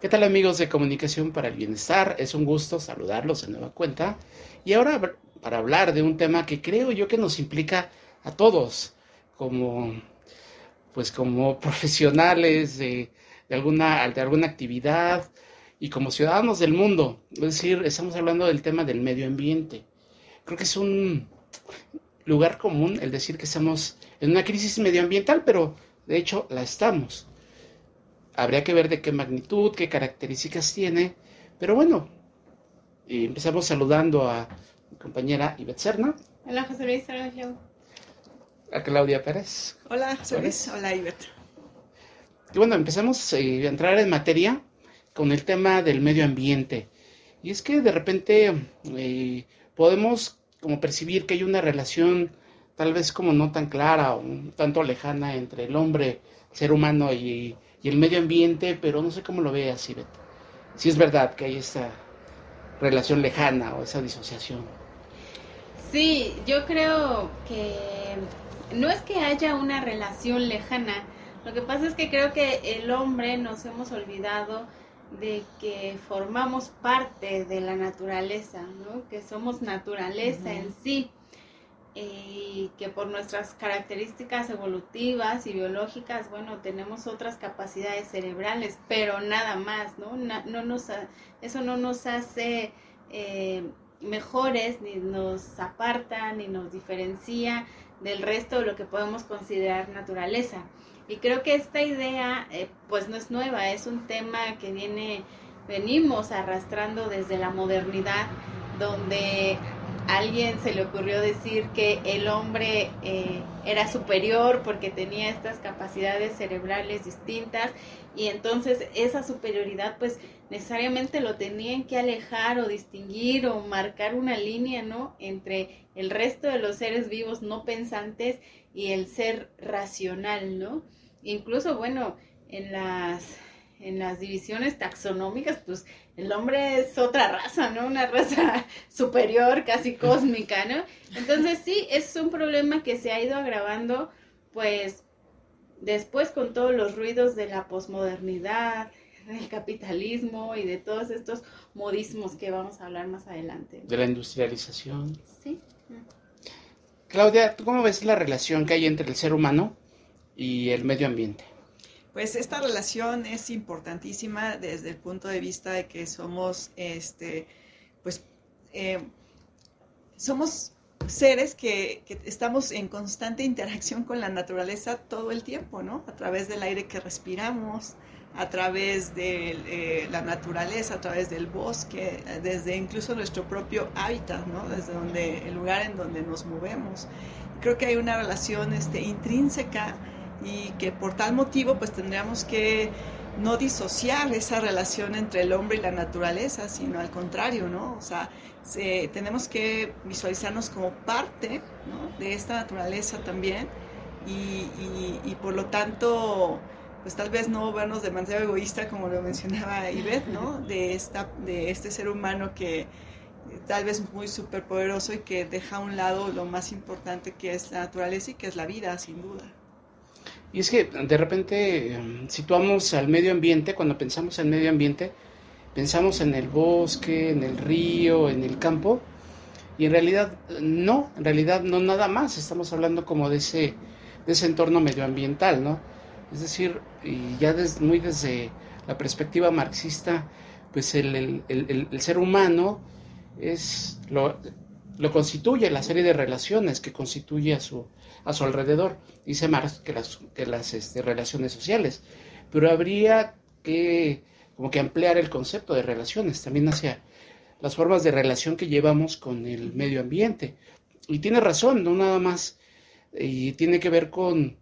¿Qué tal amigos de Comunicación para el Bienestar? Es un gusto saludarlos de nueva cuenta. Y ahora para hablar de un tema que creo yo que nos implica a todos como pues como profesionales de, alguna, de alguna actividad y como ciudadanos del mundo. Es decir, estamos hablando del tema del medio ambiente. Creo que es un lugar común el decir que estamos en una crisis medioambiental, pero de hecho la estamos. Habría que ver de qué magnitud, qué características tiene. Pero bueno, empezamos saludando a mi compañera Ivette Serna. Hola, José Luis. A Claudia Pérez. Hola, José Luis. Hola, Ivette. Y bueno, empezamos eh, a entrar en materia con el tema del medio ambiente. Y es que de repente eh, podemos como percibir que hay una relación tal vez como no tan clara o un tanto lejana entre el hombre, ser humano y y el medio ambiente, pero no sé cómo lo veas, Ivette. Si es verdad que hay esta relación lejana o esa disociación. Sí, yo creo que no es que haya una relación lejana, lo que pasa es que creo que el hombre nos hemos olvidado de que formamos parte de la naturaleza, ¿no? que somos naturaleza en sí y que por nuestras características evolutivas y biológicas, bueno, tenemos otras capacidades cerebrales, pero nada más, ¿no? no nos, eso no nos hace eh, mejores, ni nos aparta, ni nos diferencia del resto de lo que podemos considerar naturaleza. Y creo que esta idea, eh, pues no es nueva, es un tema que viene, venimos arrastrando desde la modernidad, donde alguien se le ocurrió decir que el hombre eh, era superior porque tenía estas capacidades cerebrales distintas y entonces esa superioridad pues necesariamente lo tenían que alejar o distinguir o marcar una línea, ¿no? Entre el resto de los seres vivos no pensantes y el ser racional, ¿no? Incluso, bueno, en las en las divisiones taxonómicas, pues el hombre es otra raza, ¿no? Una raza superior, casi cósmica, ¿no? Entonces sí, es un problema que se ha ido agravando, pues después con todos los ruidos de la posmodernidad, del capitalismo y de todos estos modismos que vamos a hablar más adelante. De la industrialización. Sí. Claudia, ¿tú cómo ves la relación que hay entre el ser humano y el medio ambiente? Pues esta relación es importantísima desde el punto de vista de que somos, este, pues, eh, somos seres que, estamos en constante interacción con la naturaleza todo el tiempo, ¿no? A través del aire que respiramos, a través de eh, la naturaleza, a través del bosque, desde incluso nuestro propio hábitat, ¿no? Desde donde, el lugar en donde nos movemos. Creo que hay una relación este, intrínseca y que por tal motivo pues tendríamos que no disociar esa relación entre el hombre y la naturaleza, sino al contrario, ¿no? O sea, tenemos que visualizarnos como parte de esta naturaleza también y, por lo tanto, pues tal vez no vernos demasiado egoísta como lo mencionaba Ivette, ¿no? De, esta, de este ser humano que tal vez muy superpoderoso y que deja a un lado lo más importante que es la naturaleza y que es la vida, sin duda. Y es que de repente situamos al medio ambiente, cuando pensamos en medio ambiente, pensamos en el bosque, en el río, en el campo, y en realidad no, en realidad no nada más, estamos hablando como de ese, de ese entorno medioambiental, ¿no? Es decir, y ya muy desde la perspectiva marxista, pues el, el ser humano es lo, lo constituye la serie de relaciones que constituye a su, a su alrededor. Dice Marx que las, que las este, relaciones sociales, pero habría que como que ampliar el concepto de relaciones también hacia las formas de relación que llevamos con el medio ambiente. Y tiene razón, no nada más, y tiene que ver con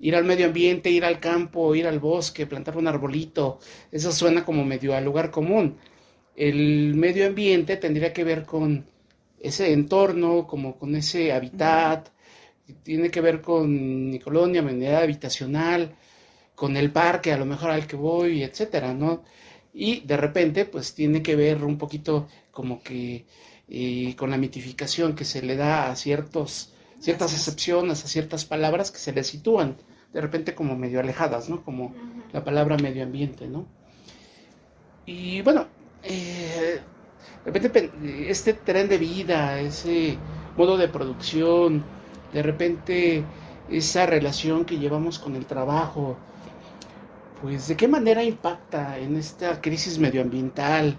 ir al medio ambiente, ir al campo, ir al bosque, plantar un arbolito, eso suena como medio al lugar común. El medio ambiente tendría que ver con ese entorno, como con ese hábitat, tiene que ver con mi colonia, mi unidad habitacional, con el parque a lo mejor al que voy, etcétera, ¿no? Y de repente, pues tiene que ver un poquito como que eh, con la mitificación que se le da a ciertos, ciertas excepciones, a ciertas palabras que se le sitúan de repente como medio alejadas, ¿no? Como la palabra medio ambiente, ¿no? Y bueno, eh, de repente este tren de vida, ese modo de producción, de repente esa relación que llevamos con el trabajo, pues de qué manera impacta en esta crisis medioambiental,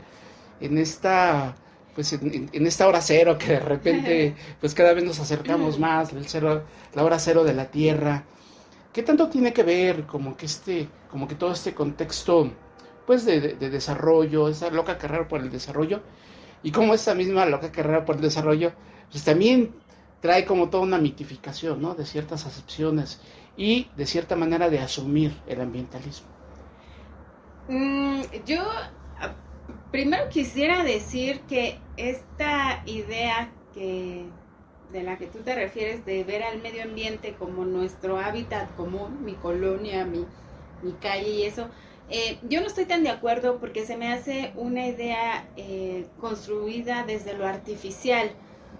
en esta pues en, esta hora cero que de repente pues cada vez nos acercamos más, el cero, la hora cero de la Tierra. ¿Qué tanto tiene que ver como que este, como que todo este contexto pues de, desarrollo, esa loca carrera por el desarrollo, y como esa misma loca carrera por el desarrollo, pues también trae como toda una mitificación, ¿no? De ciertas acepciones y de cierta manera de asumir el ambientalismo. Mm, yo primero quisiera decir que esta idea que de la que tú te refieres de ver al medio ambiente como nuestro hábitat común, mi colonia, mi, mi calle y eso, eh, yo no estoy tan de acuerdo porque se me hace una idea eh, construida desde lo artificial.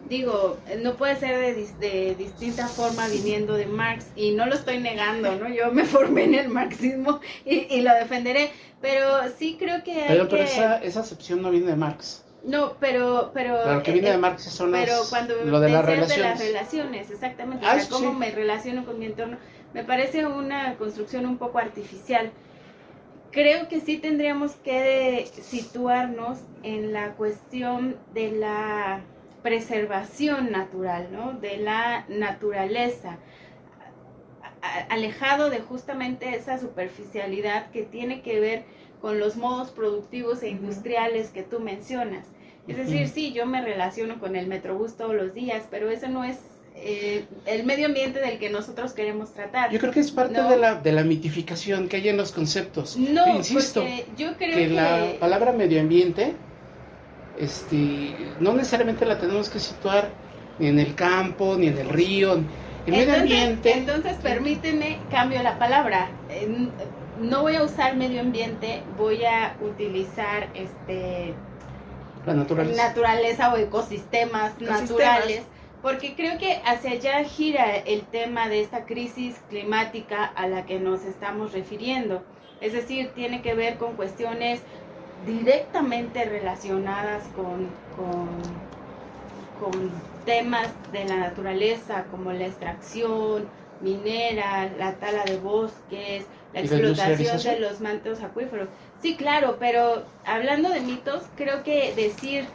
Digo, no puede ser de, de, distinta forma viniendo de Marx y no lo estoy negando, ¿no? Yo me formé en el marxismo y, lo defenderé, pero sí creo que... Pero, pero esa, esa acepción no viene de Marx. No, pero... Pero, lo que viene de eh, Marx son pero cuando lo de las relaciones. de las relaciones, exactamente. o ah, sea, cómo me relaciono con mi entorno. Me parece una construcción un poco artificial creo que sí tendríamos que situarnos en la cuestión de la preservación natural, ¿no? De la naturaleza, alejado de justamente esa superficialidad que tiene que ver con los modos productivos e industriales que tú mencionas. Es decir, sí, yo me relaciono con el Metrobús todos los días, pero eso no es eh, el medio ambiente del que nosotros queremos tratar. Yo creo que es parte de, la, de la mitificación que hay en los conceptos. No, insisto, yo creo que, la palabra medio ambiente este, no necesariamente la tenemos que situar ni en el campo, ni en el río. El medio ambiente. Entonces, permíteme, cambio la palabra. No voy a usar medio ambiente, voy a utilizar este la naturaleza, naturaleza o ecosistemas. naturales porque creo que hacia allá gira el tema de esta crisis climática a la que nos estamos refiriendo. Es decir, tiene que ver con cuestiones directamente relacionadas con, con, temas de la naturaleza como la extracción minera, la tala de bosques, la explotación de los mantos acuíferos. Sí, claro, pero hablando de mitos, creo que decir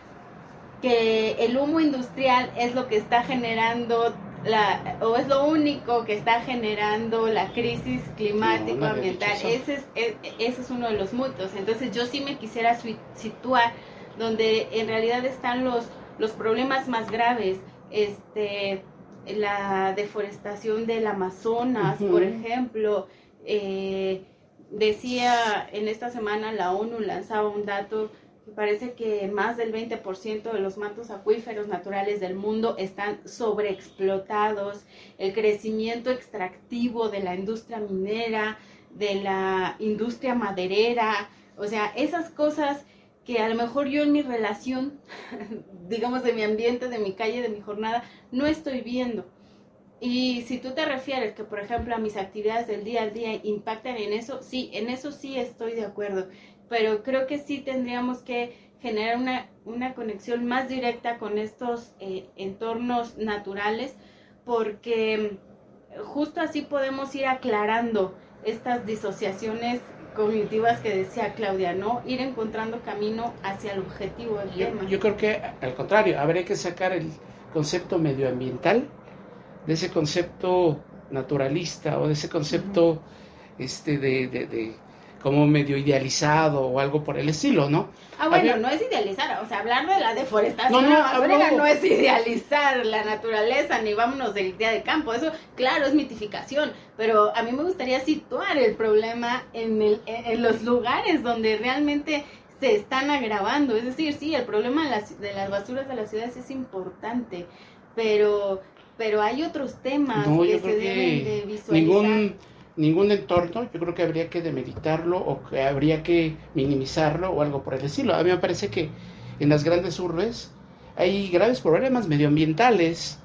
que el humo industrial es lo que está generando la, o es lo único que está generando la crisis climático ambiental. ese, es, e, ese es uno de los mitos. Entonces yo sí me quisiera situar donde en realidad están los, los problemas más graves. Este, la deforestación del Amazonas, por ejemplo. Eh, decía en esta semana la ONU lanzaba un dato parece que más del 20% de los mantos acuíferos naturales del mundo están sobreexplotados, el crecimiento extractivo de la industria minera, de la industria maderera, o sea, esas cosas que a lo mejor yo en mi relación, digamos, de mi ambiente, de mi calle, de mi jornada, no estoy viendo. Y si tú te refieres que, por ejemplo, a mis actividades del día a día impactan en eso, sí, en eso sí estoy de acuerdo pero creo que sí tendríamos que generar una, una conexión más directa con estos eh, entornos naturales, porque justo así podemos ir aclarando estas disociaciones cognitivas que decía Claudia, ¿no? Ir encontrando camino hacia el objetivo del yo, tema. Yo creo que al contrario, habría que sacar el concepto medioambiental de ese concepto naturalista o de ese concepto este de, de, como medio idealizado o algo por el estilo, ¿no? Ah, bueno, no es idealizar, o sea, hablar de la deforestación no, no, es idealizar la naturaleza, ni vámonos del día de campo, eso, claro, es mitificación, pero a mí me gustaría situar el problema en, el, en los lugares donde realmente se están agravando, es decir, sí, el problema de las, de las basuras de las ciudades es importante, pero pero hay otros temas que se deben de visualizar. Ningún ningún entorno, yo creo que habría que demeritarlo o que habría que minimizarlo o algo por el estilo. A mí me parece que en las grandes urbes hay graves problemas medioambientales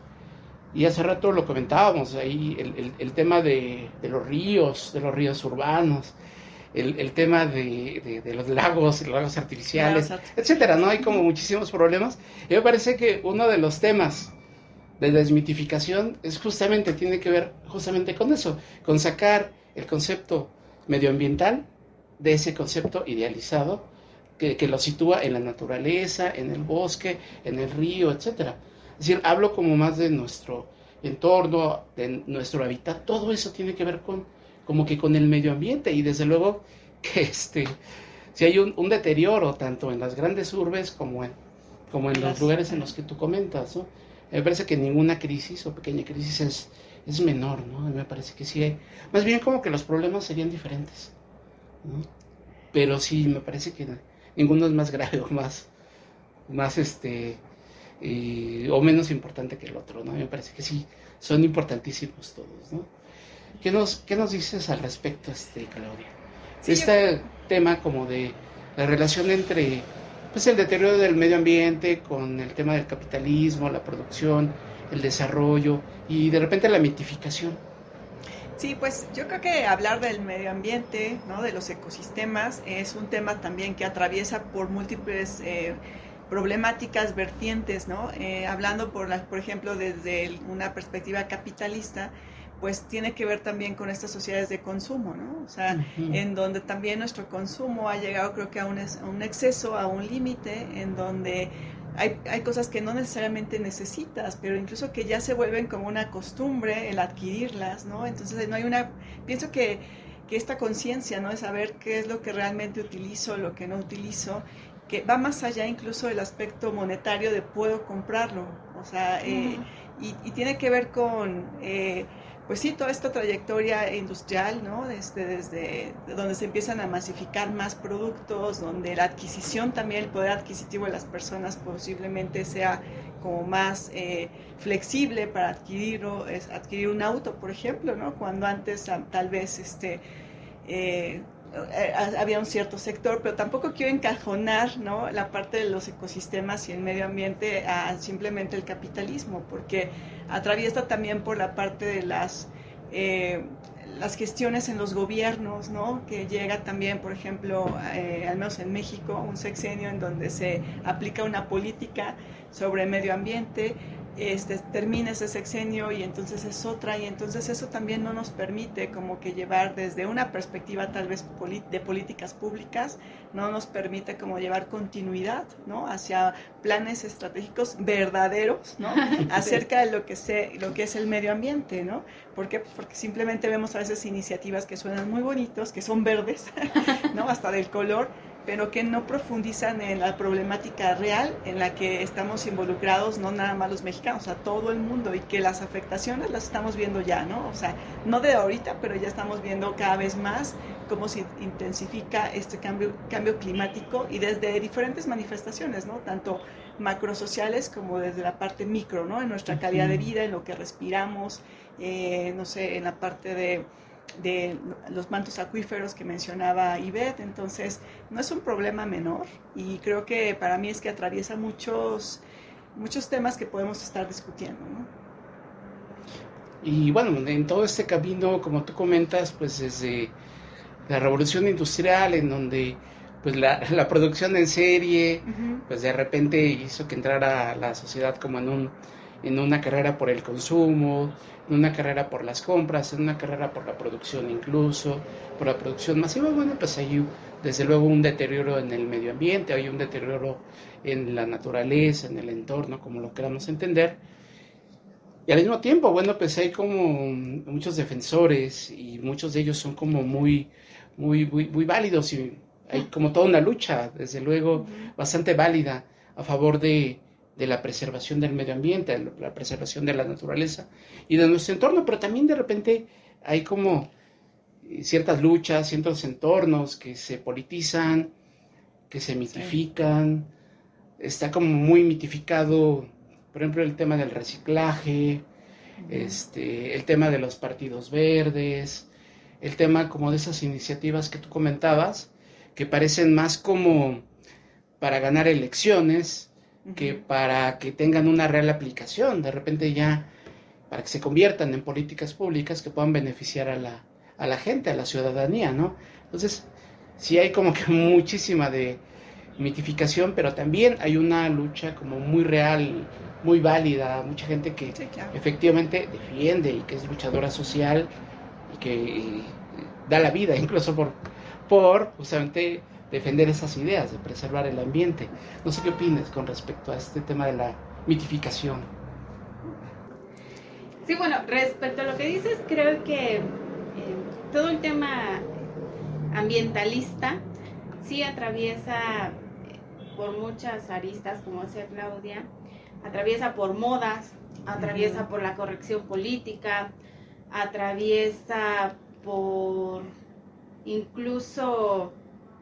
y hace rato lo comentábamos ahí, el, el, tema de, de, los ríos, de los ríos urbanos, el, tema de, los lagos, los lagos artificiales, etcétera, ¿no? Hay como muchísimos problemas. Y me parece que uno de los temas de desmitificación es justamente, tiene que ver justamente con eso, con sacar el concepto medioambiental de ese concepto idealizado que, que, lo sitúa en la naturaleza, en el bosque, en el río, etcétera. Es decir, hablo como más de nuestro entorno, de nuestro hábitat, todo eso tiene que ver con como que con el medio ambiente y desde luego que este si hay un, deterioro tanto en las grandes urbes como en como en los lugares en los que tú comentas, ¿no? Me parece que ninguna crisis o pequeña crisis es, es menor, ¿no? Me parece que sí hay, más bien como que los problemas serían diferentes, ¿no? Pero sí, me parece que ninguno es más grave o más, más este, o menos importante que el otro, ¿no? Me parece que sí, son importantísimos todos, ¿no? ¿Qué nos, qué nos dices al respecto, este, Claudia? este tema como de la relación entre pues el deterioro del medio ambiente con el tema del capitalismo, la producción, el desarrollo y de repente la mitificación. Sí, pues yo creo que hablar del medio ambiente, ¿no? de los ecosistemas, es un tema también que atraviesa por múltiples eh, problemáticas vertientes, ¿no? Eh, hablando por, la, por ejemplo desde una perspectiva capitalista, pues tiene que ver también con estas sociedades de consumo, ¿no? O sea, en donde también nuestro consumo ha llegado creo que a un, a un exceso, a un límite, en donde hay, hay, cosas que no necesariamente necesitas, pero incluso que ya se vuelven como una costumbre el adquirirlas, ¿no? Entonces no hay una, pienso que, que esta conciencia, ¿no? De saber qué es lo que realmente utilizo, lo que no utilizo, que va más allá incluso del aspecto monetario de puedo comprarlo, o sea, eh, y, y, tiene que ver con... Eh, pues sí, toda esta trayectoria industrial, ¿no? Desde, desde donde se empiezan a masificar más productos, donde la adquisición también, el poder adquisitivo de las personas posiblemente sea como más eh, flexible para adquirirlo, es adquirir un auto, por ejemplo, ¿no? Cuando antes tal vez este... Eh, había un cierto sector, pero tampoco quiero encajonar ¿no? la parte de los ecosistemas y el medio ambiente a simplemente el capitalismo, porque atraviesa también por la parte de las, eh, las gestiones en los gobiernos, ¿no? que llega también, por ejemplo, eh, al menos en México, un sexenio en donde se aplica una política sobre medio ambiente, este, termina ese sexenio y entonces es otra y entonces eso también no nos permite como que llevar desde una perspectiva tal vez de políticas públicas, no nos permite como llevar continuidad, ¿no? Hacia planes estratégicos verdaderos, ¿no? Acerca de lo que, se, lo que es el medio ambiente, ¿no? ¿Por qué? Pues porque simplemente vemos a veces iniciativas que suenan muy bonitos, que son verdes, ¿no? Hasta del color, pero que no profundizan en la problemática real en la que estamos involucrados, no nada más los mexicanos, a todo el mundo, y que las afectaciones las estamos viendo ya, ¿no? O sea, no de ahorita, pero ya estamos viendo cada vez más cómo se intensifica este cambio, cambio climático y desde diferentes manifestaciones, ¿no? Tanto macrosociales como desde la parte micro, ¿no? En nuestra calidad de vida, en lo que respiramos, eh, no sé, en la parte de de los mantos acuíferos que mencionaba Ivette, entonces no es un problema menor y creo que para mí es que atraviesa muchos, muchos temas que podemos estar discutiendo. Y bueno, en todo este camino, como tú comentas, pues desde la revolución industrial, en donde pues la, la producción en serie, pues de repente hizo que entrara la sociedad como en un en una carrera por el consumo, en una carrera por las compras, en una carrera por la producción incluso, por la producción masiva, bueno, pues hay desde luego un deterioro en el medio ambiente, hay un deterioro en la naturaleza, en el entorno, como lo queramos entender. Y al mismo tiempo, bueno, pues hay como muchos defensores y muchos de ellos son como muy, muy, muy, válidos y hay como toda una lucha, desde luego, bastante válida a favor de, de la preservación del medio ambiente, de la preservación de la naturaleza y de nuestro entorno, pero también de repente hay como eh, ciertas luchas, ciertos entornos que se politizan, que se mitifican, está como muy mitificado, por ejemplo, el tema del reciclaje, este, el tema de los partidos verdes, el tema como de esas iniciativas que tú comentabas, que parecen más como para ganar elecciones, que para que tengan una real aplicación, de repente ya, para que se conviertan en políticas públicas que puedan beneficiar a la, a la gente, a la ciudadanía, ¿no? Entonces, sí hay como que muchísima de mitificación, pero también hay una lucha como muy real, muy válida, mucha gente que efectivamente defiende y que es luchadora social y que da la vida incluso por, por justamente defender esas ideas, de preservar el ambiente. No sé qué opinas con respecto a este tema de la mitificación. Sí, bueno, respecto a lo que dices, creo que eh, todo el tema ambientalista sí atraviesa eh, por muchas aristas, como decía Claudia, atraviesa por modas, atraviesa por la corrección política, atraviesa por incluso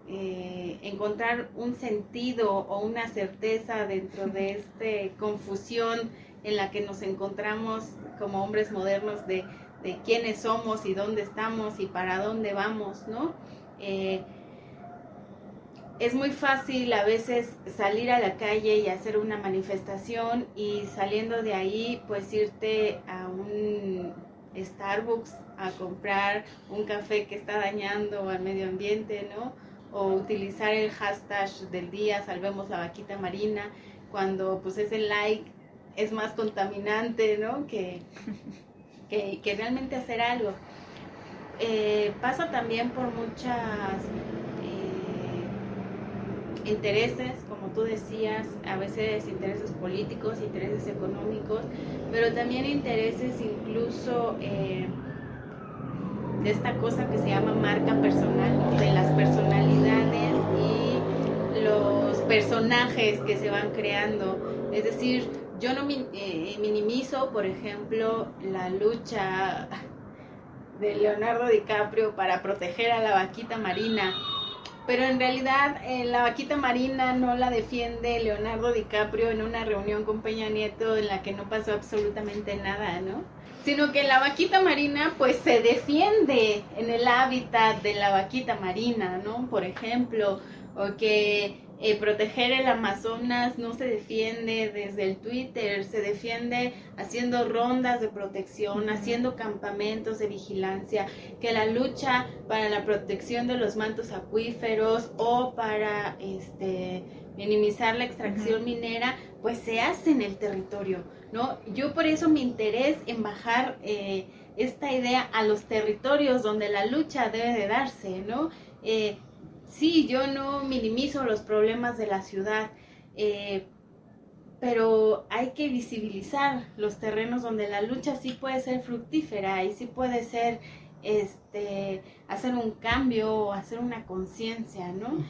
eh, encontrar un sentido o una certeza dentro de esta confusión en la que nos encontramos como hombres modernos de, de quiénes somos y dónde estamos y para dónde vamos, ¿no? Eh, es muy fácil a veces salir a la calle y hacer una manifestación y saliendo de ahí pues irte a un Starbucks a comprar un café que está dañando al medio ambiente, ¿no? O utilizar el hashtag del día, salvemos la vaquita marina, cuando pues ese like es más contaminante, ¿no? Que, que, realmente hacer algo. Eh, pasa también por muchas eh, intereses, como tú decías, a veces intereses políticos, intereses económicos, pero también intereses incluso eh, esta cosa que se llama marca personal, de las personalidades y los personajes que se van creando. Es decir, yo no eh, minimizo, por ejemplo, la lucha de Leonardo DiCaprio para proteger a la vaquita marina. Pero en realidad eh, la vaquita marina no la defiende Leonardo DiCaprio en una reunión con Peña Nieto en la que no pasó absolutamente nada, ¿no? sino que la vaquita marina pues se defiende en el hábitat de la vaquita marina, ¿no? Por ejemplo, o que eh, proteger el Amazonas no se defiende desde el Twitter, se defiende haciendo rondas de protección, haciendo campamentos de vigilancia, que la lucha para la protección de los mantos acuíferos o para este minimizar la extracción minera, pues se hace en el territorio. ¿no? Yo por eso mi interés en bajar eh, esta idea a los territorios donde la lucha debe de darse, ¿no? Eh, sí, yo no minimizo los problemas de la ciudad, eh, pero hay que visibilizar los terrenos donde la lucha sí puede ser fructífera y sí puede ser este hacer un cambio hacer una conciencia no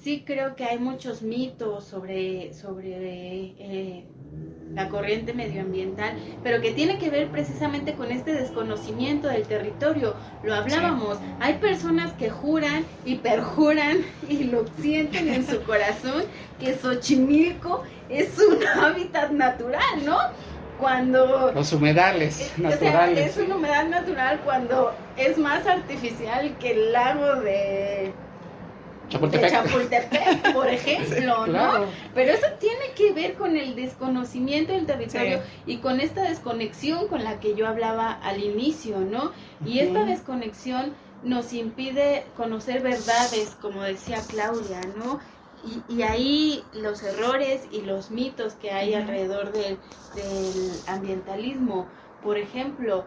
sí creo que hay muchos mitos sobre sobre la corriente medioambiental, pero que tiene que ver precisamente con este desconocimiento del territorio. Lo hablábamos, hay personas que juran y perjuran y lo sienten en su corazón que Xochimilco es un hábitat natural, ¿no? Cuando... Los humedales naturales. es un humedal natural cuando es más artificial que el lago de Chapultepec. por ejemplo, ¿no? Pero eso tiene que ver con el desconocimiento del territorio y con esta desconexión con la que yo hablaba al inicio, ¿no? Y esta desconexión nos impide conocer verdades, como decía Claudia, ¿no? Y, ahí los errores y los mitos que hay alrededor del ambientalismo. Por ejemplo,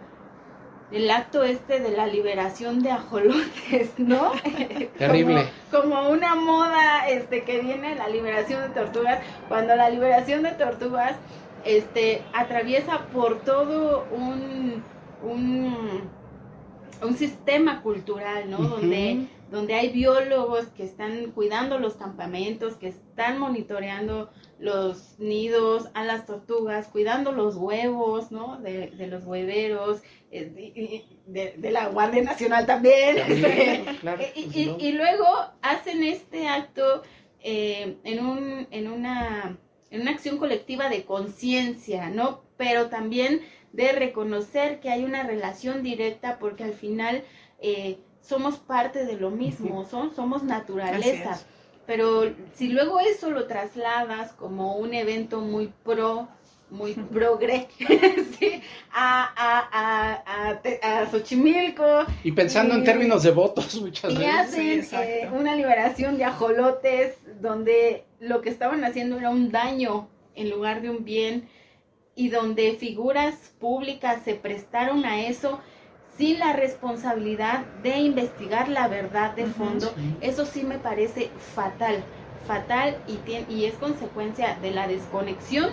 el acto este de la liberación de ajolotes, ¿no? Terrible. Como, una moda este que viene la liberación de tortugas, cuando la liberación de tortugas este atraviesa por todo un un, un sistema cultural, ¿no? Donde donde hay biólogos que están cuidando los campamentos, que están monitoreando los nidos a las tortugas, cuidando los huevos, ¿no? De, los hueveros, eh, de, la Guardia Nacional también. y, luego hacen este acto eh, en, un, en, una, en una acción colectiva de conciencia, ¿no? Pero también de reconocer que hay una relación directa porque al final... Eh, somos parte de lo mismo, son, somos naturaleza. Pero si luego eso lo trasladas como un evento muy pro muy progre, ¿sí? a, a, a, a, Xochimilco. Y pensando en términos de votos muchas veces. Y hacen eh, una liberación de ajolotes donde lo que estaban haciendo era un daño en lugar de un bien y donde figuras públicas se prestaron a eso sin la responsabilidad de investigar la verdad de fondo, eso sí me parece fatal, fatal y, tiene, y es consecuencia de la desconexión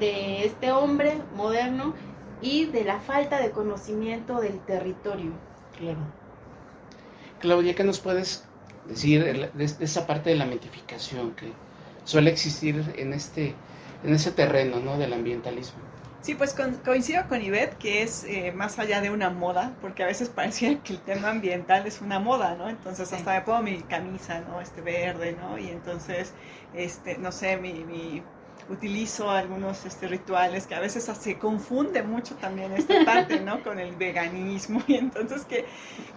de este hombre moderno y de la falta de conocimiento del territorio. Claro. Claudia, ¿qué nos puedes decir de, esa parte de la mitificación que suele existir en este en ese terreno ¿no? del ambientalismo? Sí, pues coincido con Ivette que es eh, más allá de una moda, porque a veces parecía que el tema ambiental es una moda, ¿no? Entonces hasta me pongo mi camisa, ¿no? Este verde, ¿no? Y entonces, este, no sé, mi utilizo algunos este, rituales que a veces se confunde mucho también esta parte, ¿no? Con el veganismo y entonces que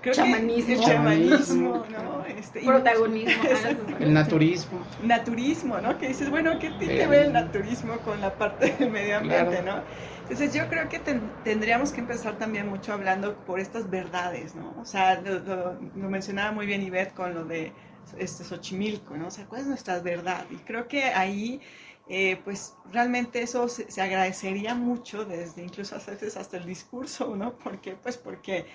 creo chamanismo. que el chamanismo, ¿no? Este, Protagonismo. el naturismo. Naturismo, ¿no? Que dices, bueno, ¿qué tiene que ver el naturismo con la parte del medio ambiente, ¿no? Entonces yo creo que tendríamos que empezar también mucho hablando por estas verdades, ¿no? O sea, lo, mencionaba muy bien Ivette con lo de este Xochimilco, ¿no? O sea, ¿cuál es nuestra verdad? Y creo que ahí eh, pues realmente eso se, agradecería mucho desde incluso a veces hasta el discurso, ¿no? porque Pues porque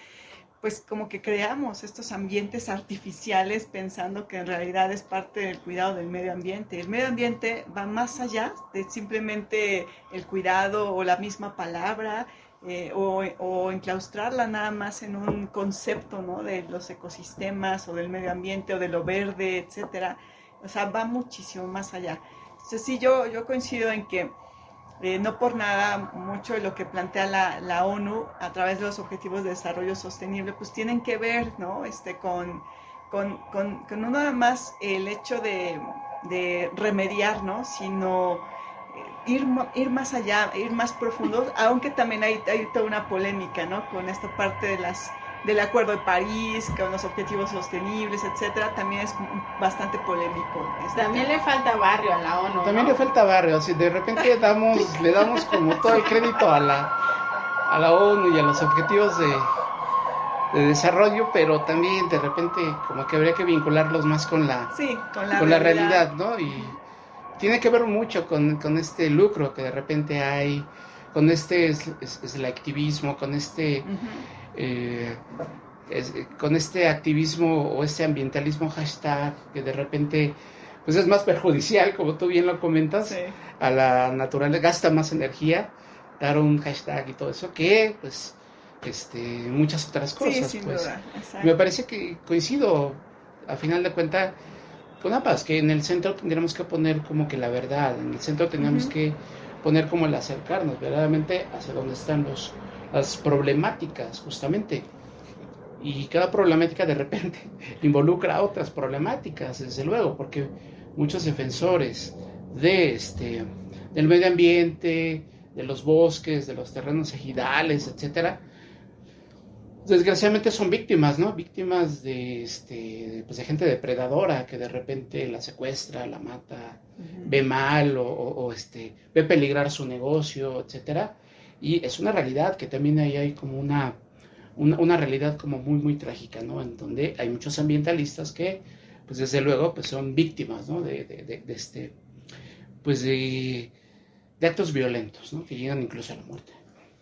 pues como que creamos estos ambientes artificiales pensando que en realidad es parte del cuidado del medio ambiente. El medio ambiente va más allá de simplemente el cuidado o la misma palabra eh, o, o, enclaustrarla nada más en un concepto ¿no? de los ecosistemas o del medio ambiente o de lo verde, etcétera. O sea, va muchísimo más allá sí, yo, yo coincido en que eh, no por nada mucho de lo que plantea la, la, ONU a través de los Objetivos de Desarrollo Sostenible, pues tienen que ver, ¿no? Este, con, con, con, con no nada más el hecho de, de remediar, ¿no? Sino eh, ir, ir más allá, ir más profundo, aunque también hay, hay toda una polémica, ¿no? Con esta parte de las del Acuerdo de París, con los objetivos sostenibles, etcétera, también es bastante polémico. Este también le falta barrio a la ONU. También le falta barrio, así de repente damos, le damos como todo el crédito a la, a la ONU y a los objetivos de, de desarrollo, pero también de repente como que habría que vincularlos más con la, con la, con realidad. la realidad, ¿no? Y tiene que ver mucho con, con este lucro que de repente hay, con este es, es, el activismo, con este... Eh, con este activismo o este ambientalismo hashtag que de repente pues es más perjudicial, como tú bien lo comentas, a la naturaleza, gasta más energía dar un hashtag y todo eso que pues este muchas otras cosas. pues. Me parece que coincido, a final de cuentas, con ambas, que en el centro tendríamos que poner como que la verdad, en el centro tendríamos que poner como el acercarnos verdaderamente hacia donde están los las problemáticas justamente. Y cada problemática de repente involucra otras problemáticas, desde luego, porque muchos defensores de este, del medio ambiente, de los bosques, de los terrenos ejidales, etcétera, desgraciadamente son víctimas, ¿no? Víctimas de, este, pues de gente depredadora que de repente la secuestra, la mata, ve mal o, o, este, ve peligrar su negocio, etcétera. Y es una realidad que también ahí hay como una, una, realidad como muy, muy trágica, ¿no? En donde hay muchos ambientalistas que, pues desde luego, pues son víctimas, ¿no? De, de, este, pues de, de actos violentos, ¿no? Que llegan incluso a la muerte.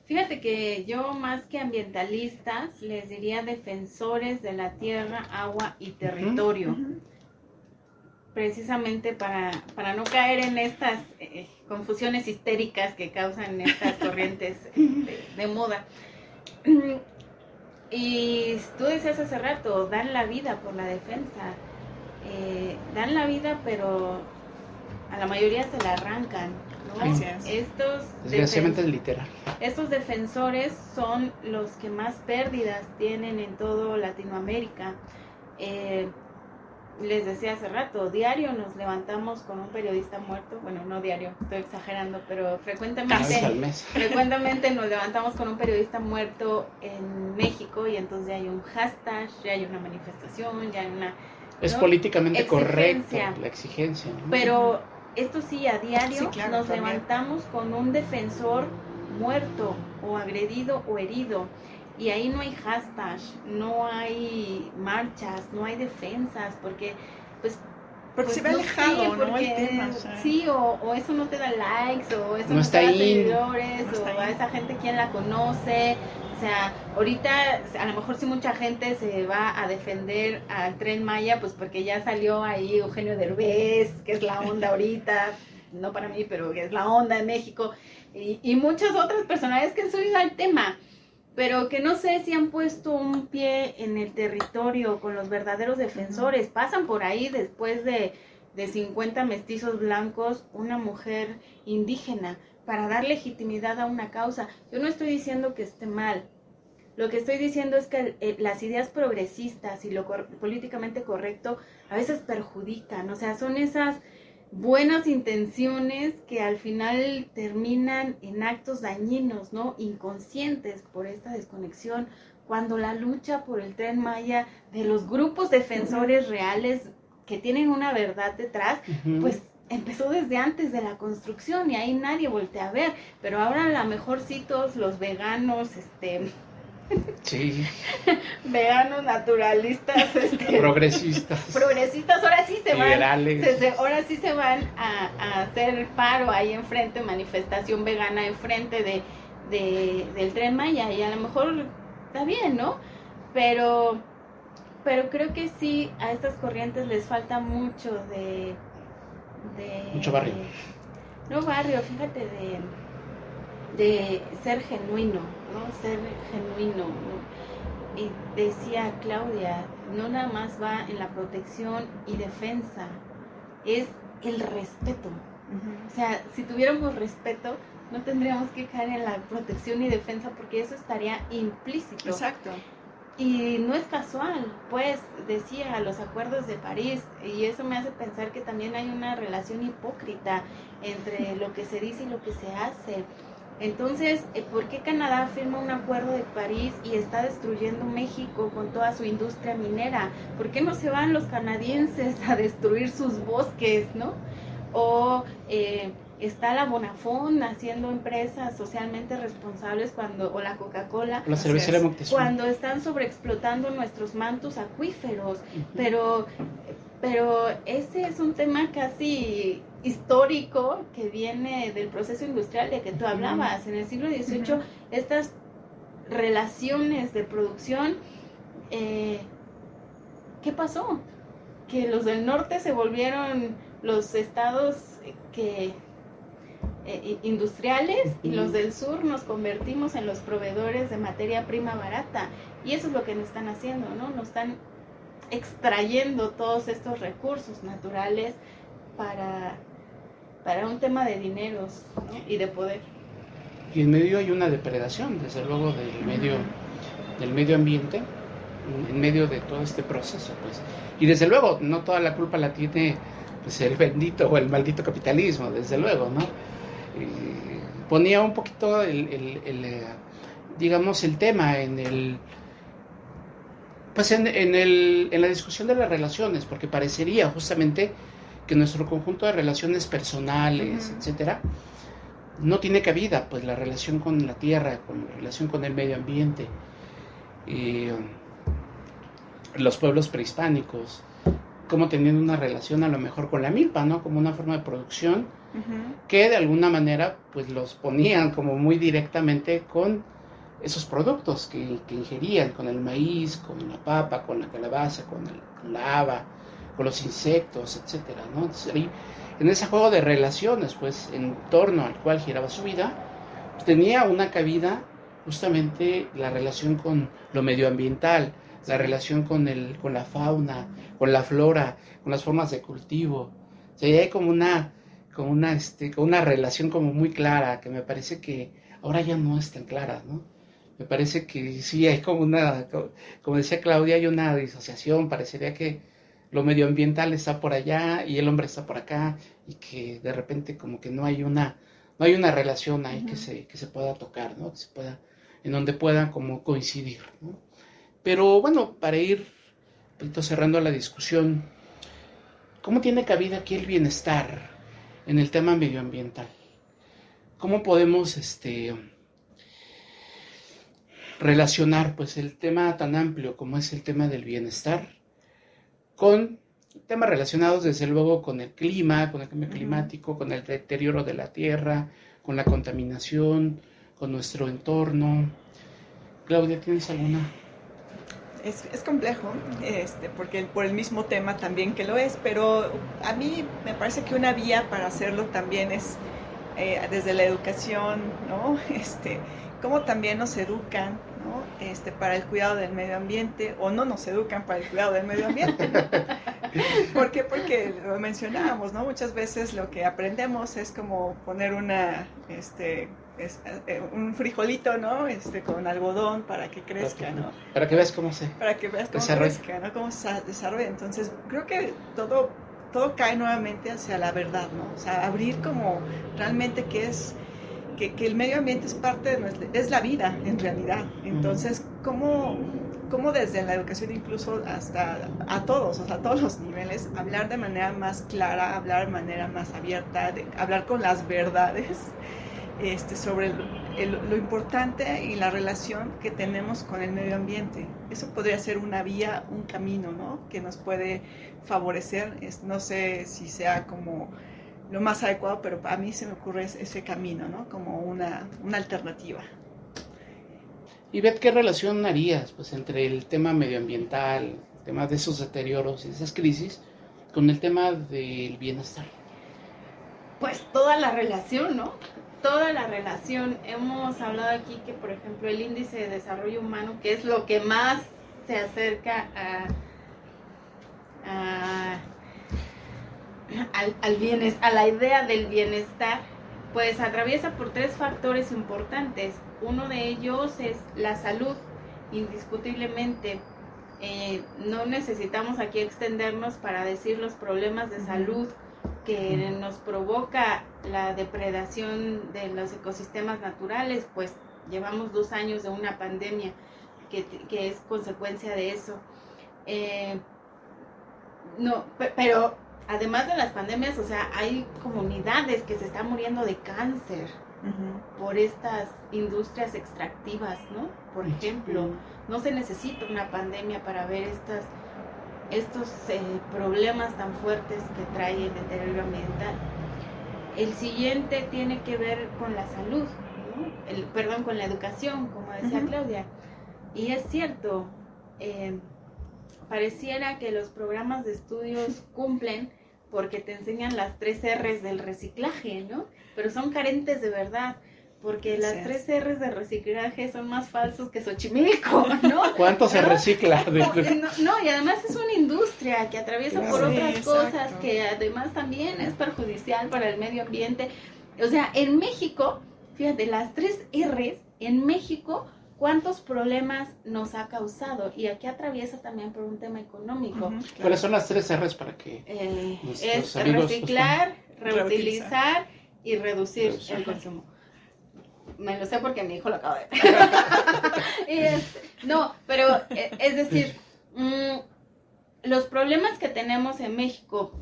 Fíjate que yo más que ambientalistas les diría defensores de la tierra, agua y territorio precisamente para, para no caer en estas eh, confusiones histéricas que causan estas corrientes de, moda. Y tú decías hace rato, dan la vida por la defensa. Eh, dan la vida, pero a la mayoría se la arrancan. Estos Desgraciadamente literal. Estos defensores son los que más pérdidas tienen en todo Latinoamérica. Eh, les decía hace rato, diario nos levantamos con un periodista muerto, bueno, no diario, estoy exagerando, pero frecuentemente, frecuentemente nos levantamos con un periodista muerto en México y entonces ya hay un hashtag, ya hay una manifestación, ya hay una... Es políticamente correcto la exigencia. Pero esto sí, a diario nos levantamos con un defensor muerto o agredido o herido. Y ahí no hay hashtag, no hay marchas, no hay defensas, porque pues porque se ve alejado, ¿no? El tema, Sí, o, eso no te da likes, o eso no, te da seguidores, o a esa gente quien la conoce. O sea, ahorita a lo mejor si mucha gente se va a defender al Tren Maya, pues porque ya salió ahí Eugenio Derbez, que es la onda ahorita, no para mí, pero que es la onda en México, y, y muchas otras personalidades que han subido al tema pero que no sé si han puesto un pie en el territorio con los verdaderos defensores. Pasan por ahí después de, de 50 mestizos blancos, una mujer indígena, para dar legitimidad a una causa. Yo no estoy diciendo que esté mal. Lo que estoy diciendo es que las ideas progresistas y lo políticamente correcto a veces perjudican. O sea, son esas buenas intenciones que al final terminan en actos dañinos, ¿no? Inconscientes por esta desconexión, cuando la lucha por el tren Maya de los grupos defensores reales que tienen una verdad detrás, pues empezó desde antes de la construcción y ahí nadie voltea a ver, pero ahora a lo mejor sí todos los veganos, este, Sí. Veganos, naturalistas, este, progresistas. Progresistas, ahora sí se van. ahora sí se van a, hacer paro ahí enfrente, manifestación vegana enfrente de, de, del tren Maya. Y a lo mejor está bien, ¿no? Pero, pero creo que sí, a estas corrientes les falta mucho de. de mucho barrio. No barrio, fíjate, de, de ser genuino ¿no? Ser genuino, Y decía Claudia, no nada más va en la protección y defensa, es el respeto. O sea, si tuviéramos respeto, no tendríamos que caer en la protección y defensa porque eso estaría implícito. Exacto. Y no es casual, pues decía los acuerdos de París, y eso me hace pensar que también hay una relación hipócrita entre lo que se dice y lo que se hace. Entonces, eh, ¿por qué Canadá firma un acuerdo de París y está destruyendo México con toda su industria minera? ¿Por qué no se van los canadienses a destruir sus bosques, no? O eh, está la Bonafón haciendo empresas socialmente responsables cuando, o la Coca-Cola, cuando están sobreexplotando nuestros mantos acuíferos. Pero, pero ese es un tema casi histórico que viene del proceso industrial de que tú hablabas. En el siglo XVIII, estas relaciones de producción, eh, ¿qué pasó? Que los del norte se volvieron los estados que eh, industriales y los del sur nos convertimos en los proveedores de materia prima barata. Y eso es lo que nos están haciendo, ¿no? Nos están extrayendo todos estos recursos naturales para para un tema de dineros y de poder. Y en medio hay una depredación, desde luego, del medio, del medio ambiente, en medio de todo este proceso, pues. Y desde luego, no toda la culpa la tiene pues, el bendito o el maldito capitalismo, desde luego, ¿no? ponía un poquito el, eh, digamos, el tema en el, pues en, en, el, en la discusión de las relaciones, porque parecería justamente que nuestro conjunto de relaciones personales, etcétera, no tiene cabida, pues la relación con la tierra, con la relación con el medio ambiente, los pueblos prehispánicos, como teniendo una relación a lo mejor con la milpa, ¿no? Como una forma de producción que de alguna manera pues los ponían como muy directamente con esos productos que, ingerían, con el maíz, con la papa, con la calabaza, con, con la haba, con los insectos, etcétera, ¿no? en ese juego de relaciones, pues, en torno al cual giraba su vida, pues, tenía una cabida justamente la relación con lo medioambiental, la relación con, el, con la fauna, con la flora, con las formas de cultivo. O sea, hay como una, como una, este, como una relación como muy clara, que me parece que ahora ya no es tan clara, ¿no? Me parece que sí, hay como una, como decía Claudia, hay una disociación, parecería que lo medioambiental está por allá y el hombre está por acá y que de repente como que no hay una no hay una relación ahí que se que se pueda tocar no que se pueda en donde pueda como coincidir ¿no? pero bueno para ir cerrando la discusión cómo tiene cabida aquí el bienestar en el tema medioambiental. ¿Cómo podemos este, relacionar pues, el tema tan amplio como es el tema del bienestar con temas relacionados desde luego con el clima, con el cambio climático, con el deterioro de la tierra, con la contaminación, con nuestro entorno? Claudia, ¿tienes alguna? Es, es, complejo, este, porque por el mismo tema también que lo es, pero a mí me parece que una vía para hacerlo también es eh, desde la educación, ¿no? Este, cómo también nos educan, ¿no? Este, para el cuidado del medio ambiente, o no nos educan para el cuidado del medio ambiente. ¿Por qué? Porque lo mencionábamos, ¿no? Muchas veces lo que aprendemos es como poner una, este, es, eh, un frijolito, ¿no? Este, con algodón para que crezca, ¿no? Para que veas cómo se Para que veas cómo crezca, ¿no? Cómo se desarrolla. Entonces, creo que todo, todo cae nuevamente hacia la verdad, ¿no? O sea, abrir como realmente qué es... Que, que el medio ambiente es parte de nuestra, es la vida en realidad. Entonces, ¿cómo, cómo desde la educación incluso hasta a todos, o sea, a todos los niveles, hablar de manera más clara, hablar de manera más abierta, de, hablar con las verdades este, sobre el, lo importante y la relación que tenemos con el medio ambiente. Eso podría ser una vía, un camino, ¿no? Que nos puede favorecer. Es, no sé si sea como lo más adecuado, pero a mí se me ocurre ese camino, ¿no? Como una, una alternativa. Y Beth, ¿qué relación harías pues, entre el tema medioambiental, el tema de esos deterioros y esas crisis, con el tema del bienestar? Pues toda la relación, ¿no? toda la relación. Hemos hablado aquí que, por ejemplo, el índice de desarrollo humano, que es lo que más se acerca a, al, al bienestar, a la idea del bienestar, pues atraviesa por tres factores importantes. Uno de ellos es la salud, indiscutiblemente. Eh, no necesitamos aquí extendernos para decir los problemas de salud que nos provoca la depredación de los ecosistemas naturales, pues llevamos dos años de una pandemia que, que es consecuencia de eso. Eh, no, pero además de las pandemias, o sea, hay comunidades que se están muriendo de cáncer por estas industrias extractivas, ¿no? Por ejemplo, no se necesita una pandemia para ver estas estos eh, problemas tan fuertes que trae el deterioro ambiental. El siguiente tiene que ver con la salud, el, perdón, con la educación, como decía Claudia. Y es cierto, eh, pareciera que los programas de estudios cumplen porque te enseñan las tres R's del reciclaje, ¿no? Pero son carentes de verdad porque las tres R's de reciclaje son más falsos que Xochimilco, ¿no? ¿Cuánto se recicla? No, y además es una industria que atraviesa por otras cosas que además también es perjudicial para el medio ambiente. O sea, en México, fíjate, las tres R's en México, ¿cuántos problemas nos ha causado? Y aquí atraviesa también por un tema económico. ¿Cuáles son las tres R's para que eh, es pues, reciclar, reutilizar y reducir el consumo. Me lo sé porque mi hijo lo acaba de este, no, pero eh, es decir, mm, los problemas que tenemos en México,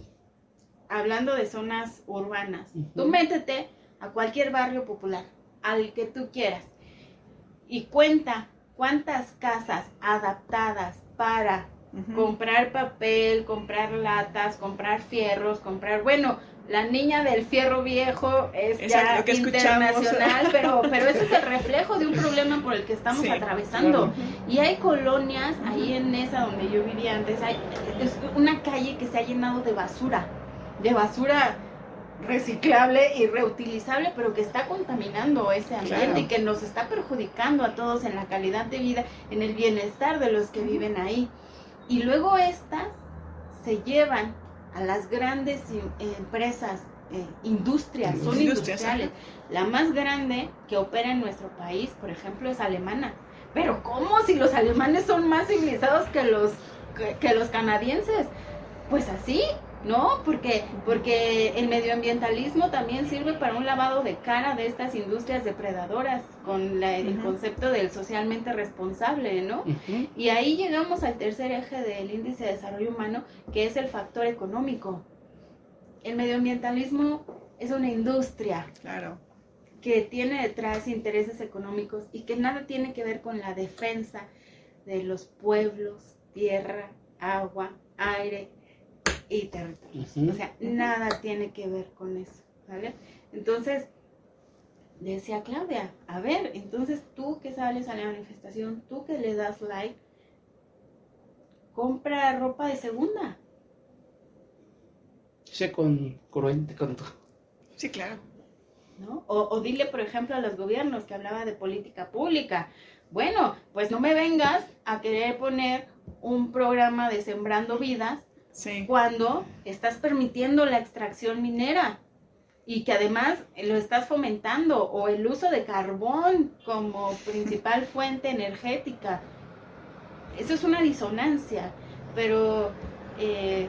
hablando de zonas urbanas, tú métete a cualquier barrio popular, al que tú quieras, y cuenta cuántas casas adaptadas para comprar papel, comprar latas, comprar fierros, comprar, bueno, la niña del fierro viejo es ya internacional, pero, pero ese es el reflejo de un problema por el que estamos atravesando. Y hay colonias, ahí en esa donde yo vivía antes, hay es una calle que se ha llenado de basura, de basura reciclable y reutilizable, pero que está contaminando ese ambiente y que nos está perjudicando a todos en la calidad de vida, en el bienestar de los que viven ahí. Y luego estas se llevan a las grandes empresas, eh, industrias, son industriales. La más grande que opera en nuestro país, por ejemplo, es alemana. Pero ¿cómo si los alemanes son más civilizados que los, que los canadienses? Pues así, ¿no? Porque, porque el medioambientalismo también sirve para un lavado de cara de estas industrias depredadoras, con el concepto del socialmente responsable, ¿no? Y ahí llegamos al tercer eje del índice de desarrollo humano, que es el factor económico. El medioambientalismo es una industria. Claro. Que tiene detrás intereses económicos y que nada tiene que ver con la defensa de los pueblos, tierra, agua, aire y territorios. O sea, nada tiene que ver con eso. ¿vale? Entonces, decía Claudia, a ver, entonces tú que sales a la manifestación, tú que le das like, compra ropa de segunda. Sé con cruente con todo. Sí, claro. ¿No? O, o, dile, por ejemplo, a los gobiernos que hablaba de política pública. Bueno, pues no me vengas a querer poner un programa de sembrando vidas cuando estás permitiendo la extracción minera y que además lo estás fomentando o el uso de carbón como principal fuente energética. Eso es una disonancia, pero eh,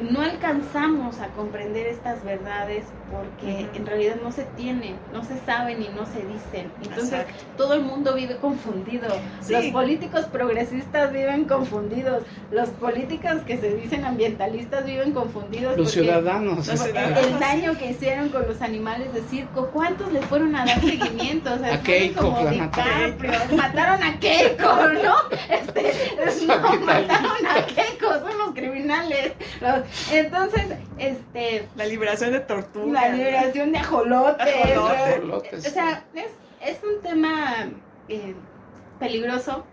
no alcanzamos a comprender estas verdades porque en realidad no se tienen, no se saben y no se dicen. Entonces todo el mundo vive confundido. Los políticos progresistas viven confundidos. Los políticos que se dicen ambientalistas viven confundidos. Los ciudadanos. el, daño que hicieron con los animales de circo, ¿cuántos le fueron a dar seguimiento? a Keiko, como mataron a Keiko, ¿no? Este, no, mataron Keiko, son los criminales. entonces, este... La liberación de tortugas la liberación de ajolotes. O sea, es, un tema eh, peligroso,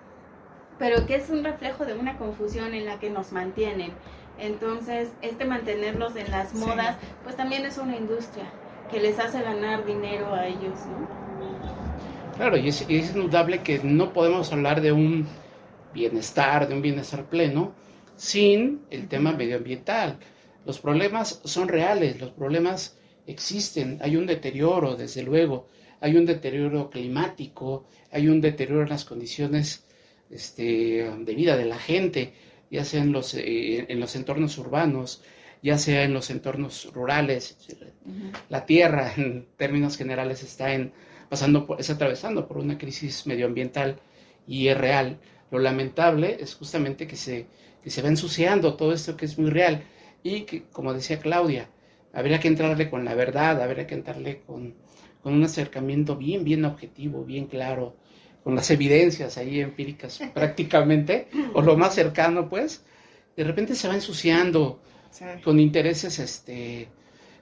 pero que es un reflejo de una confusión en la que nos mantienen. Entonces, este mantenerlos en las modas, pues también es una industria que les hace ganar dinero a ellos, ¿no? Claro, y es, es indudable que no podemos hablar de un bienestar, de un bienestar pleno, sin el tema medioambiental. Los problemas son reales, los problemas existen, hay un deterioro, desde luego, hay un deterioro climático, hay un deterioro en las condiciones este, de vida de la gente, ya sea en los, eh, en los entornos urbanos, ya sea en los entornos rurales. La tierra, en términos generales, está en, pasando por, está atravesando por una crisis medioambiental y es real. Lo lamentable es justamente que se, que se va ensuciando todo esto que es muy real. Y que, como decía Claudia, habría que entrarle con la verdad, habría que entrarle con, un acercamiento bien, bien objetivo, bien claro, con las evidencias ahí empíricas prácticamente, o lo más cercano, pues, de repente se va ensuciando con intereses, este,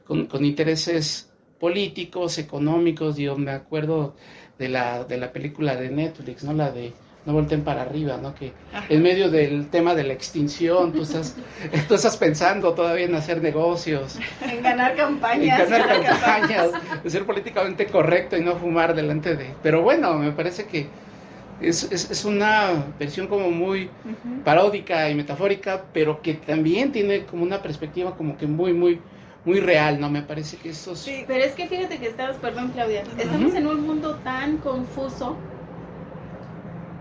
con, con, intereses políticos, económicos, yo me acuerdo de la, de la película de Netflix, ¿no? La de no volteen para arriba, ¿no? Que en medio del tema de la extinción, tú estás, tú estás pensando todavía en hacer negocios. En ganar campañas. En ganar campañas, de ser políticamente correcto y no fumar delante de... Pero bueno, me parece que es, es, es una versión como muy paródica y metafórica, pero que también tiene como una perspectiva como que muy, muy muy real, ¿no? Me parece que eso Sí, pero es que fíjate que estamos, perdón Claudia, estamos en un mundo tan confuso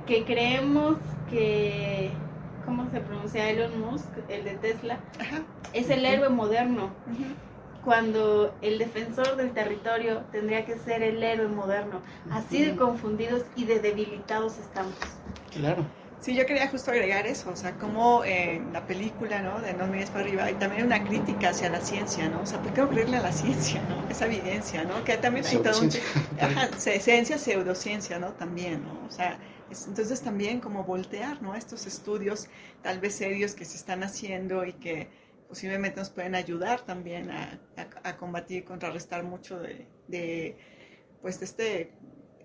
que creemos que, ¿cómo se pronuncia Elon Musk, el de Tesla? Es el héroe moderno. Cuando el defensor del territorio tendría que ser el héroe moderno. Así de confundidos y de debilitados estamos. Claro. Sí, yo quería justo agregar eso, o sea, como en la película, ¿no? De No mires para arriba, y también una crítica hacia la ciencia, ¿no? O sea, ¿por qué no creerle a la ciencia, ¿no? Esa evidencia, ¿no? Que también hay todo un... Ajá, ciencia, pseudociencia, ¿no? También, ¿no? O sea, entonces también como voltear, ¿no? Estos estudios tal vez serios que se están haciendo y que posiblemente nos pueden ayudar también a, a, combatir, contrarrestar mucho de, de, pues, de este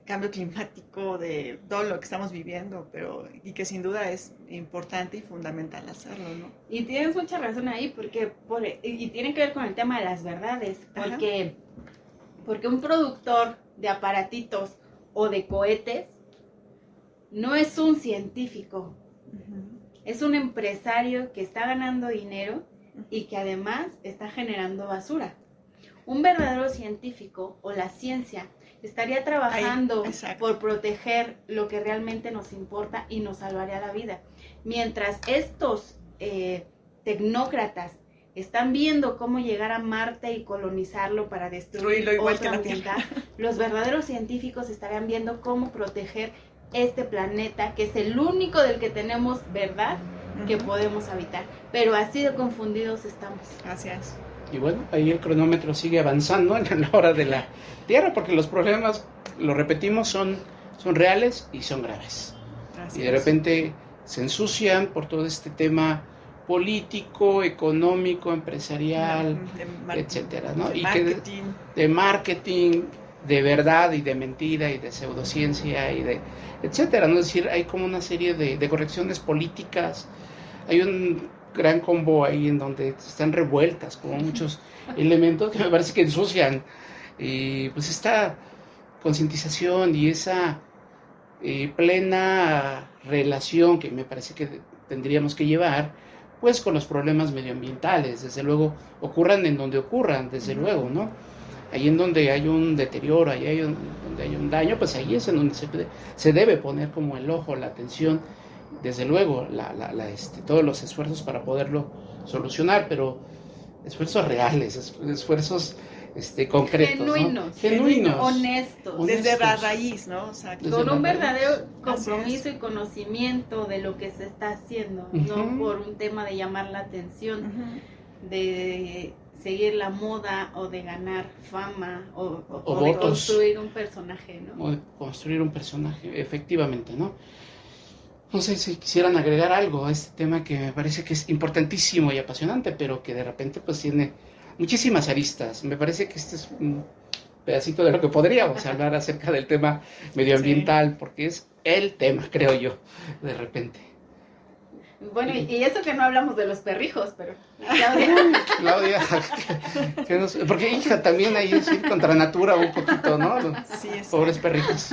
cambio climático, de todo lo que estamos viviendo, pero y que sin duda es importante y fundamental hacerlo, ¿no? Y tienes mucha razón ahí, porque por, y tiene que ver con el tema de las verdades, porque, porque un productor de aparatitos o de cohetes no es un científico, es un empresario que está ganando dinero y que además está generando basura. Un verdadero científico o la ciencia estaría trabajando por proteger lo que realmente nos importa y nos salvaría la vida. Mientras estos eh, tecnócratas están viendo cómo llegar a Marte y colonizarlo para destruirlo igual que la los verdaderos científicos estarían viendo cómo proteger este planeta, que es el único del que tenemos verdad que podemos habitar. Pero así de confundidos estamos. Gracias. Y bueno, ahí el cronómetro sigue avanzando en la hora de la Tierra, porque los problemas, lo repetimos, son, son reales y son graves. y de repente se ensucian por todo este tema político, económico, empresarial, etcétera, ¿no? De y marketing. de, marketing, de verdad y de mentira y de pseudociencia y de etcétera, ¿no? Es decir, hay como una serie de, de correcciones políticas, hay un gran combo ahí en donde están revueltas como muchos elementos que me parece que ensucian y pues esta concientización y esa eh, plena relación que me parece que tendríamos que llevar pues con los problemas medioambientales, desde luego ocurran en donde ocurran, desde luego, ¿no? Ahí en donde hay un deterioro, ahí hay un, donde hay un daño, pues ahí es en donde se, se debe poner como el ojo, la atención, desde luego, la, la, la, este, todos los esfuerzos para poderlo solucionar, pero esfuerzos reales, esfuerzos este, concretos. Genuinos, ¿no? Genuinos. Honestos. Desde la raíz, ¿no? O sea, con un raíz. verdadero compromiso y conocimiento de lo que se está haciendo, no por un tema de llamar la atención, Ujú. de seguir la moda o de ganar fama o, o- O o de votos. construir un personaje, ¿no? o de construir un personaje, efectivamente, ¿no? No sé si quisieran agregar algo a este tema que me parece que es importantísimo y apasionante, pero que de repente pues tiene muchísimas aristas. Me parece que este es un pedacito de lo que podríamos hablar acerca del tema medioambiental, porque es el tema, creo yo, de repente. Bueno, y, y eso que no hablamos de los perrijos, pero Claudia, Claudia, que- que nos- porque hija también ahí es ir contra natura un poquito, ¿no? Sí, es Pobres perritos.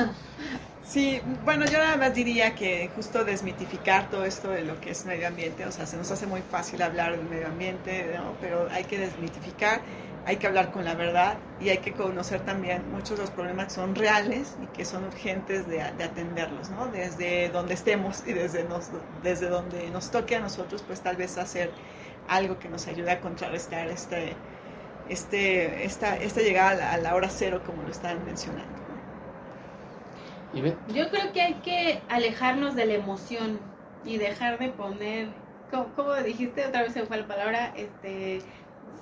Sí, bueno, yo nada más diría que justo desmitificar todo esto de lo que es medio ambiente, o sea, se nos hace muy fácil hablar del medio ambiente, pero hay que desmitificar, hay que hablar con la verdad y hay que conocer también muchos de los problemas que son reales y que son urgentes de, de atenderlos, ¿no? Desde donde estemos y desde, nos, desde donde nos toque a nosotros, pues tal vez hacer algo que nos ayude a contrarrestar este, este, esta, esta llegada a la, a la hora cero, como lo estaban mencionando. Y ve, yo creo que hay que alejarnos de la emoción y dejar de poner, ¿cómo, cómo dijiste? Otra vez se me fue la palabra, este,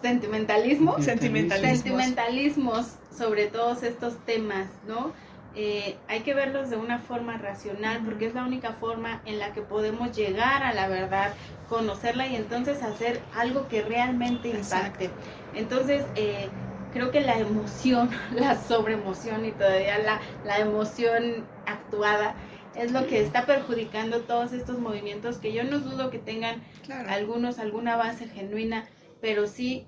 sentimentalismo. Sentimentalismos. sentimentalismos sobre todos estos temas, ¿no? Eh, hay que verlos de una forma racional porque es la única forma en la que podemos llegar a la verdad, conocerla y entonces hacer algo que realmente impacte. Entonces, eh, creo que la emoción, la sobreemoción y todavía la, la emoción actuada es lo que está perjudicando todos estos movimientos que yo no dudo que tengan Claro. algunos alguna base genuina, pero sí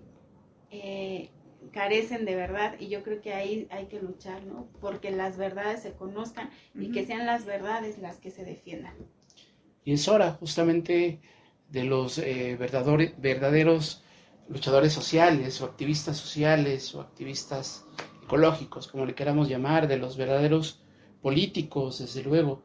eh, carecen de verdad y yo creo que ahí hay que luchar, ¿no? Porque las verdades se conozcan y que sean las verdades las que se defiendan. Y es hora justamente de los eh, verdaderos luchadores sociales o activistas sociales o activistas ecológicos, como le queramos llamar, de los verdaderos políticos, desde luego,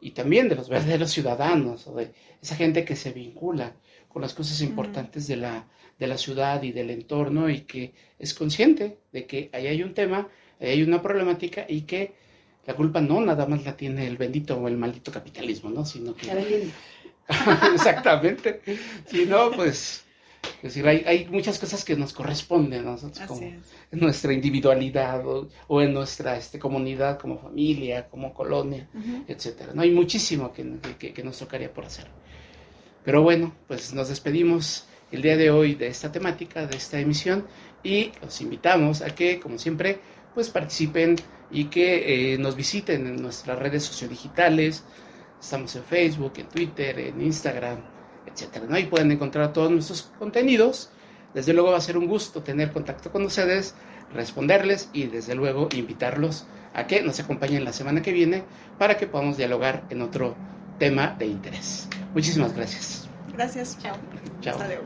y también de los verdaderos ciudadanos, o de esa gente que se vincula con las cosas importantes de, la, de la ciudad y del entorno y que es consciente de que ahí hay un tema, ahí hay una problemática y que la culpa no nada más la tiene el bendito o el maldito capitalismo, ¿no? Sino que Exactamente. Si no, pues, es decir, hay, hay muchas cosas que nos corresponden a nosotros como es. en nuestra individualidad o, o en nuestra este, comunidad como familia, como colonia, Ujú. etcétera. No hay muchísimo que, que- que nos tocaría por hacer. Pero bueno, pues nos despedimos el día de hoy de esta temática, de esta emisión y los invitamos a que, como siempre, pues participen y que eh, nos visiten en nuestras redes sociodigitales. Estamos en Facebook, en Twitter, en Instagram, etcétera. ¿no? Ahí pueden encontrar todos nuestros contenidos. Desde luego va a ser un gusto tener contacto con ustedes, responderles y desde luego invitarlos a que nos acompañen la semana que viene para que podamos dialogar en otro tema de interés. Muchísimas gracias. Gracias. Chao. Chao. Hasta luego.